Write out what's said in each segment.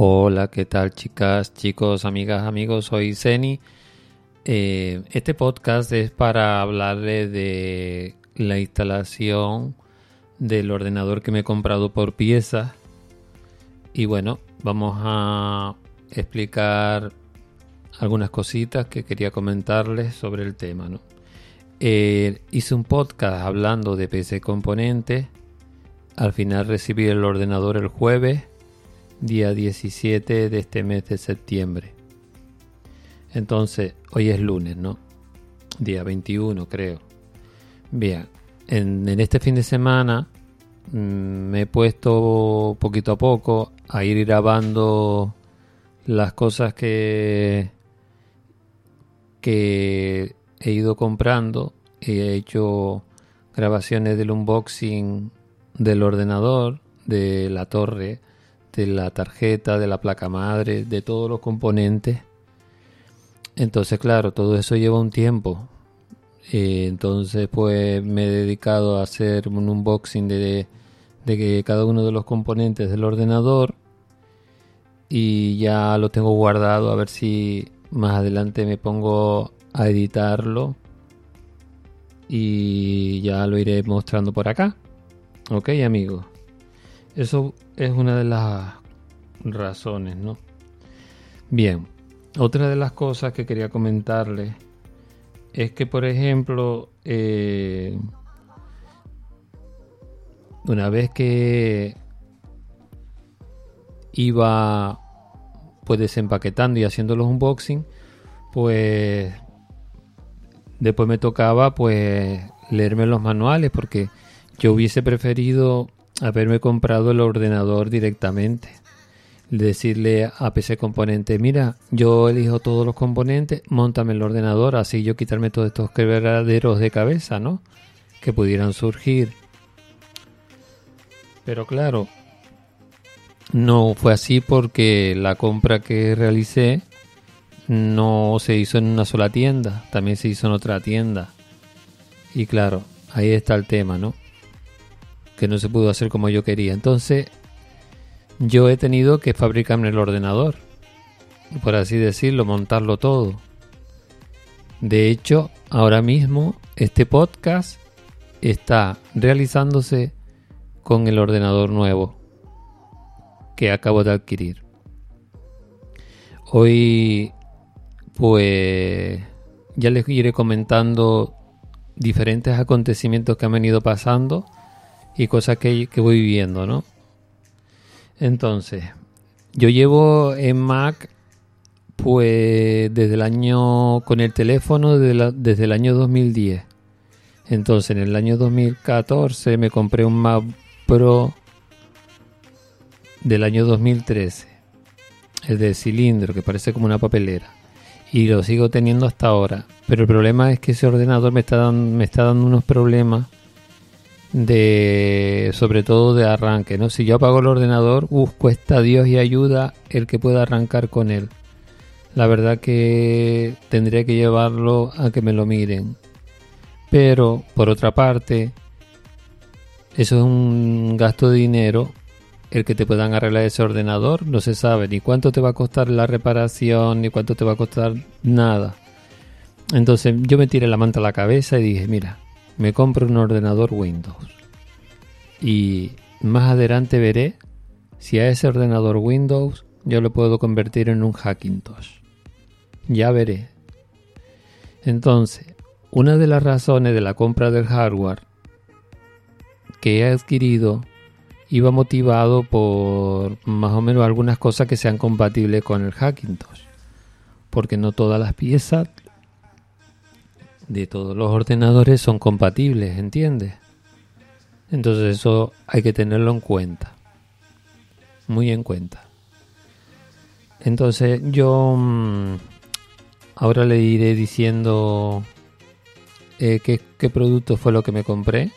Hola, ¿qué tal chicas, chicos, amigas, amigos? Soy Zeni. Eh, este podcast es para hablarle de la instalación del ordenador que me he comprado por piezas. Y bueno, vamos a explicar algunas cositas que quería comentarles sobre el tema. ¿no? Eh, hice un podcast hablando de PC componentes. Al final recibí el ordenador el jueves, día 17 de este mes de septiembre. Entonces, hoy es lunes, ¿no? Día 21, creo. Bien, en, este fin de semana mm, me he puesto poquito a poco a ir grabando las cosas que, que he ido comprando. He hecho grabaciones del unboxing del ordenador, de la torre, de la tarjeta, de la placa madre, de todos los componentes entonces, claro, todo eso lleva un tiempo. Eh, entonces, pues me he dedicado a hacer un unboxing de, de que cada uno de los componentes del ordenador y ya lo tengo guardado a ver si más adelante me pongo a editarlo y ya lo iré mostrando por acá. Ok, amigos. Eso es una de las razones, ¿no? Bien, otra de las cosas que quería comentarles es que, por ejemplo, eh, una vez que iba pues desempaquetando y haciendo los unboxing, pues después me tocaba pues leerme los manuales porque yo hubiese preferido haberme comprado el ordenador directamente decirle a PC Componente, mira, yo elijo todos los componentes, montame el ordenador, así yo quitarme todos estos quebraderos de cabeza, ¿no? Que pudieran surgir. Pero claro, no fue así porque la compra que realicé no se hizo en una sola tienda, también se hizo en otra tienda. Y claro, ahí está el tema, ¿no? Que no se pudo hacer como yo quería. Entonces, yo he tenido que fabricarme el ordenador, por así decirlo, montarlo todo. De hecho, ahora mismo este podcast está realizándose con el ordenador nuevo que acabo de adquirir. Hoy, pues, ya les iré comentando diferentes acontecimientos que han venido pasando y cosas que, que voy viviendo, ¿no? Entonces, yo llevo en Mac pues desde el año con el teléfono desde, el año 2010. Entonces, en el año 2014 me compré un Mac Pro del año 2013. El de cilindro, que parece como una papelera. Y lo sigo teniendo hasta ahora. Pero el problema es que ese ordenador me está me está dando unos problemas de sobre todo de arranque, ¿no? Si yo apago el ordenador, uff, cuesta Dios y ayuda el que pueda arrancar con él. La verdad que tendría que llevarlo a que me lo miren. Pero, por otra parte, eso es un gasto de dinero el que te puedan arreglar ese ordenador. No se sabe ni cuánto te va a costar la reparación, ni cuánto te va a costar nada. Entonces yo me tiré la manta a la cabeza y dije, mira, me compro un ordenador Windows. Y más adelante veré si a ese ordenador Windows yo lo puedo convertir en un Hackintosh. Ya veré. Entonces, una de las razones de la compra del hardware que he adquirido iba motivado por más o menos algunas cosas que sean compatibles con el Hackintosh. Porque no todas las piezas de todos los ordenadores son compatibles, ¿entiendes? Entonces eso hay que tenerlo en cuenta. Muy en cuenta. Entonces yo mm, ahora le iré diciendo eh, qué, qué, producto fue lo que me compré.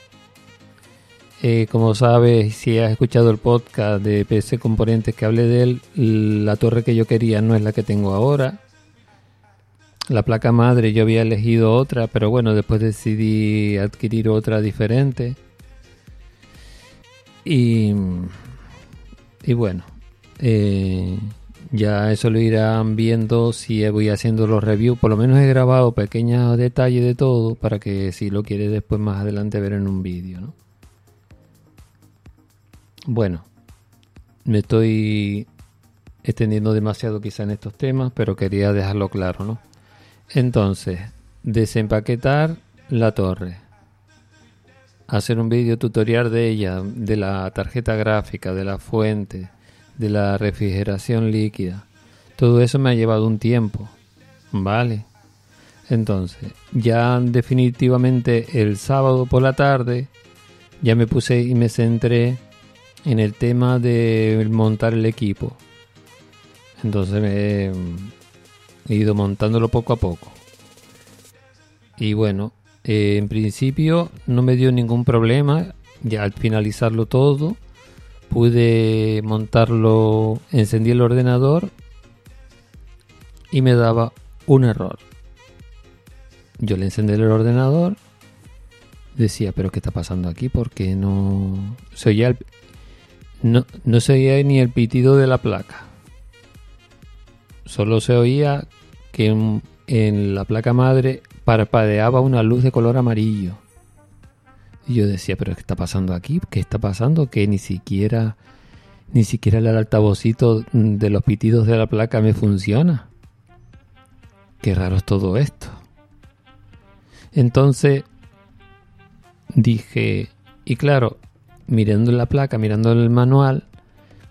Eh, como sabes, si has escuchado el podcast de PC Componentes que hablé de él, la torre que yo quería no es la que tengo ahora. La placa madre yo había elegido otra, pero bueno, después decidí adquirir otra diferente. Y, y bueno, eh, ya eso lo irán viendo si voy haciendo los reviews. Por lo menos he grabado pequeños detalles de todo para que si lo quieres después más adelante ver en un vídeo. ¿no? Bueno, me estoy extendiendo demasiado quizá en estos temas, pero quería dejarlo claro, ¿no? Entonces, desempaquetar la torre. Hacer un vídeo tutorial de ella, de la tarjeta gráfica, de la fuente, de la refrigeración líquida. Todo eso me ha llevado un tiempo. Vale. Entonces, ya definitivamente el sábado por la tarde ya me puse y me centré en el tema de montar el equipo. Entonces me he ido montándolo poco a poco. Y bueno, eh, en principio no me dio ningún problema. Ya al finalizarlo todo, pude montarlo, encendí el ordenador y me daba un error. Yo le encendí el ordenador, decía, pero ¿qué está pasando aquí? Porque no se oía no, no se oía ni el pitido de la placa. Solo se oía que en, la placa madre parpadeaba una luz de color amarillo. Y yo decía, pero ¿qué está pasando aquí? ¿Qué está pasando? Que ni siquiera, ni siquiera el altavocito de los pitidos de la placa me funciona. Qué raro es todo esto. Entonces dije, y claro, mirando la placa, mirando el manual,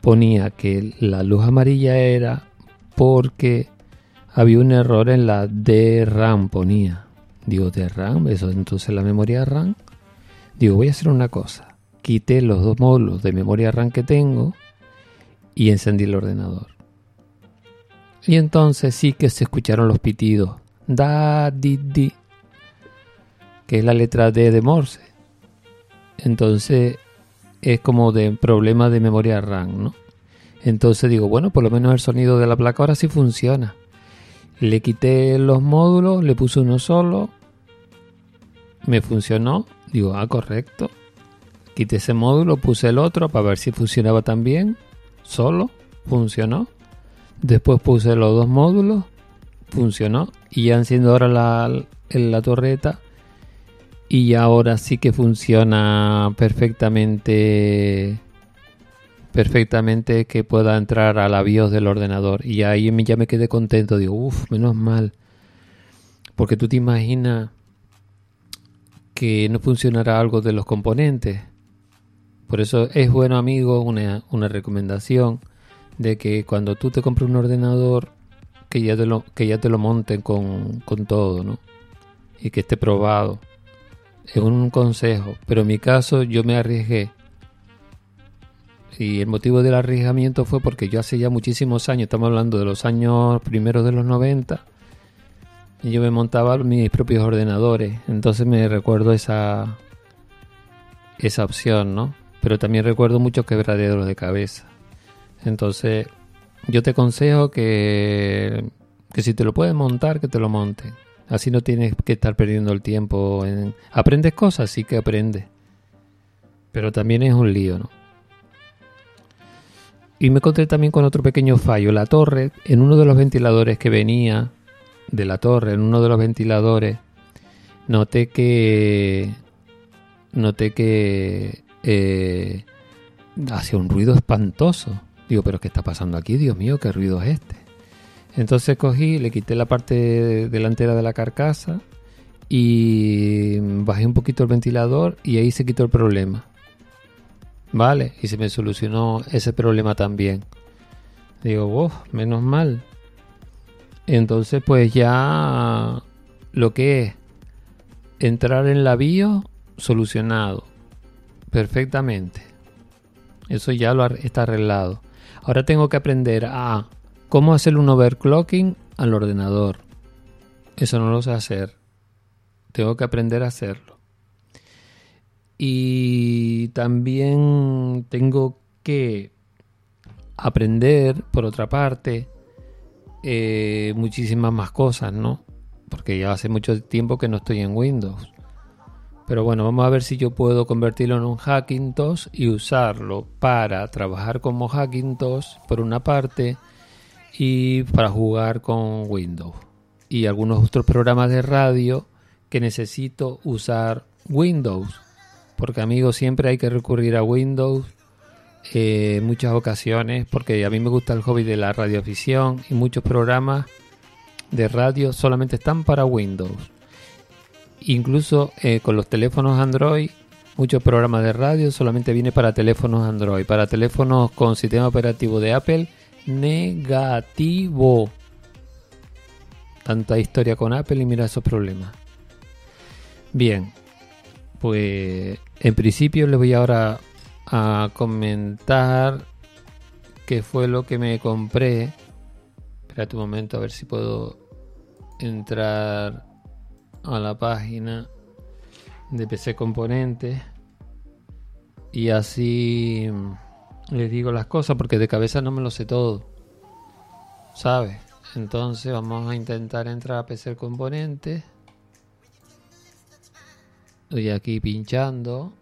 ponía que la luz amarilla era porque había un error en la DRAM, ponía. Digo, DRAM, eso entonces la memoria RAM. Digo, voy a hacer una cosa. Quité los dos módulos de memoria RAM que tengo y encendí el ordenador. Y entonces sí que se escucharon los pitidos. Da, di, di. Que es la letra D de Morse. Entonces es como de problema de memoria RAM, ¿no? Entonces digo, bueno, por lo menos el sonido de la placa ahora sí funciona. Le quité los módulos, le puse uno solo, me funcionó, digo, ah, correcto. Quité ese módulo, puse el otro para ver si funcionaba también, solo, funcionó. Después puse los dos módulos, funcionó. Y ya enciendo ahora la, la torreta y ahora sí que funciona perfectamente perfectamente que pueda entrar a la BIOS del ordenador y ahí ya me quedé contento digo uff menos mal porque tú te imaginas que no funcionará algo de los componentes por eso es bueno amigo una, una recomendación de que cuando tú te compres un ordenador que ya te lo, que ya te lo monten con, con todo ¿no? y que esté probado es un consejo, pero en mi caso yo me arriesgué. Y el motivo del arriesgamiento fue porque yo hace ya muchísimos años, estamos hablando de los años primeros de los 90, y yo me montaba mis propios ordenadores. Entonces me recuerdo esa, esa opción, ¿no? Pero también recuerdo muchos quebraderos de cabeza. Entonces, yo te aconsejo que, que si te lo puedes montar, que te lo monten. Así no tienes que estar perdiendo el tiempo. En... Aprendes cosas, sí que aprendes. Pero también es un lío, ¿no? Y me encontré también con otro pequeño fallo. La torre, en uno de los ventiladores que venía de la torre, en uno de los ventiladores, noté que. Noté que. Eh, hacía un ruido espantoso. Digo, ¿pero qué está pasando aquí? Dios mío, ¿qué ruido es este? Entonces cogí, le quité la parte delantera de la carcasa y bajé un poquito el ventilador y ahí se quitó el problema. Vale, y se me solucionó ese problema también. Digo, oh, menos mal. Entonces pues ya lo que es entrar en la BIOS, solucionado. Perfectamente. Eso ya lo está arreglado. Ahora tengo que aprender a cómo hacer un overclocking al ordenador. Eso no lo sé hacer. Tengo que aprender a hacerlo. Y también tengo que aprender, por otra parte, eh, muchísimas más cosas, ¿no? Porque ya hace mucho tiempo que no estoy en Windows. Pero bueno, vamos a ver si yo puedo convertirlo en un Hackintosh y usarlo para trabajar como Hackintosh por una parte y para jugar con Windows. Y algunos otros programas de radio que necesito usar Windows. Porque amigos, siempre hay que recurrir a Windows eh, en muchas ocasiones porque a mí me gusta el hobby de la radioafición y muchos programas de radio solamente están para Windows. Incluso eh, con los teléfonos Android, muchos programas de radio solamente viene para teléfonos Android. Para teléfonos con sistema operativo de Apple, negativo. Tanta historia con Apple y mira esos problemas. Bien, pues en principio les voy ahora a comentar qué fue lo que me compré. Espérate un momento a ver si puedo entrar a la página de PC Componentes y así les digo las cosas porque de cabeza no me lo sé todo. ¿Sabes? Entonces vamos a intentar entrar a PC Componentes. Estoy aquí pinchando.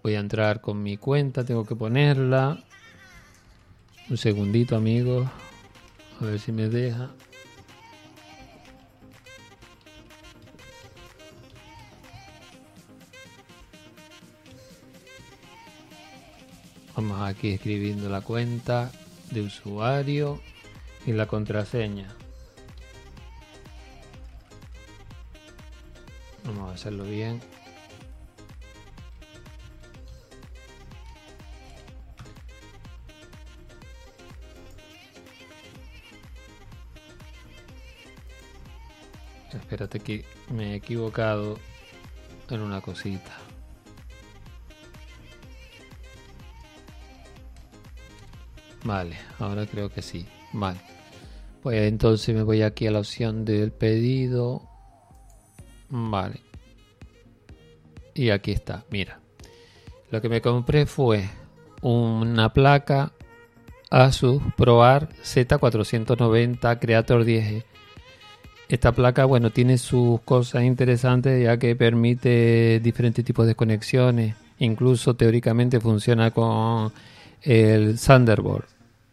Voy a entrar con mi cuenta, tengo que ponerla. Un segundito, amigos. A ver si me deja. Vamos aquí escribiendo la cuenta de usuario y la contraseña. Hacerlo bien. Espérate que me he equivocado en una cosita. Vale, ahora creo que sí. Vale. Pues entonces me voy aquí a la opción del pedido. Vale. Y aquí está, mira. Lo que me compré fue una placa Asus ProArt Z490 Creator 10 esta placa, bueno, tiene sus cosas interesantes ya que permite diferentes tipos de conexiones. Incluso teóricamente funciona con el Thunderbolt,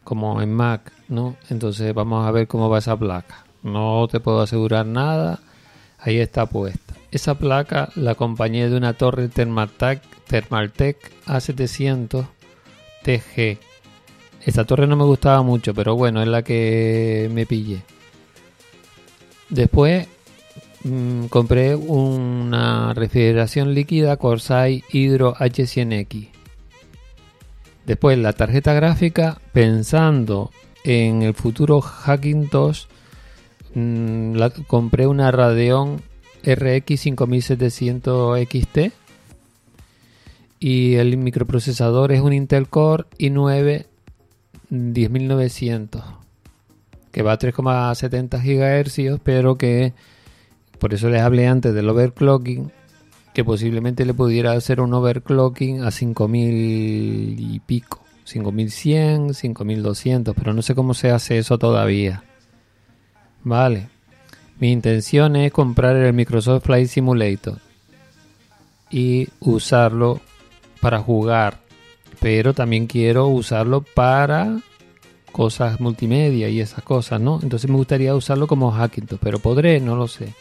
como en Mac, ¿no? Entonces vamos a ver cómo va esa placa. No te puedo asegurar nada. Ahí está puesta. Esa placa la acompañé de una torre Thermaltake, Thermaltake A700 TG. Esta torre no me gustaba mucho, pero bueno, es la que me pillé. Después mmm, compré una refrigeración líquida Corsair Hydro H100X. Después la tarjeta gráfica, pensando en el futuro Hackintosh, mmm, la, compré una Radeon RX 5700 XT y el microprocesador es un Intel Core i9 10900 que va a 3,70 GHz, pero que por eso les hablé antes del overclocking, que posiblemente le pudiera hacer un overclocking a 5000 y pico, 5100, 5200, pero no sé cómo se hace eso todavía. Vale. Mi intención es comprar el Microsoft Flight Simulator y usarlo para jugar, pero también quiero usarlo para cosas multimedia y esas cosas, ¿no? Entonces me gustaría usarlo como Hackintosh, pero podré, no lo sé.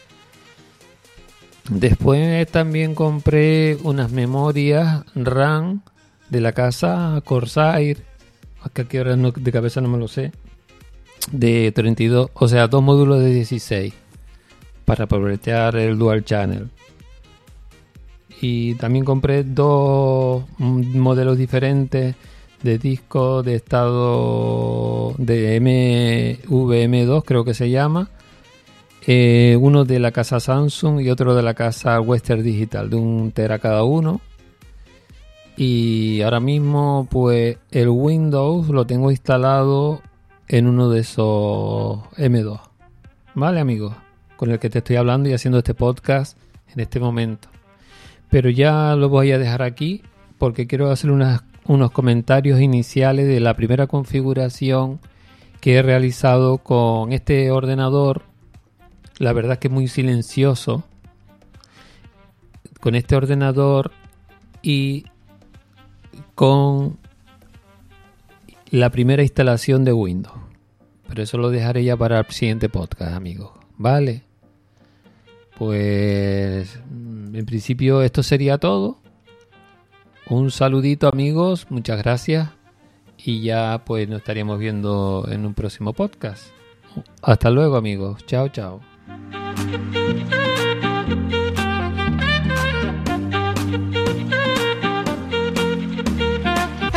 Después también compré unas memorias RAM de la casa Corsair, acá que ahora no, de cabeza no me lo sé, de 32, o sea, dos módulos de 16 para aprovechar el dual channel. Y también compré dos modelos diferentes de disco de estado de MVM2 creo que se llama eh, uno de la casa Samsung y otro de la casa Western Digital, de un tera cada uno. Y ahora mismo, pues el Windows lo tengo instalado en uno de esos M2. ¿Vale, amigos? Con el que te estoy hablando y haciendo este podcast en este momento. Pero ya lo voy a dejar aquí porque quiero hacer unos comentarios iniciales de la primera configuración que he realizado con este ordenador. La verdad es que es muy silencioso. Con este ordenador y con la primera instalación de Windows. Pero eso lo dejaré ya para el siguiente podcast, amigos. ¿Vale? Pues en principio esto sería todo. Un saludito amigos, muchas gracias. Y ya pues nos estaríamos viendo en un próximo podcast. Hasta luego amigos. Chao, chao.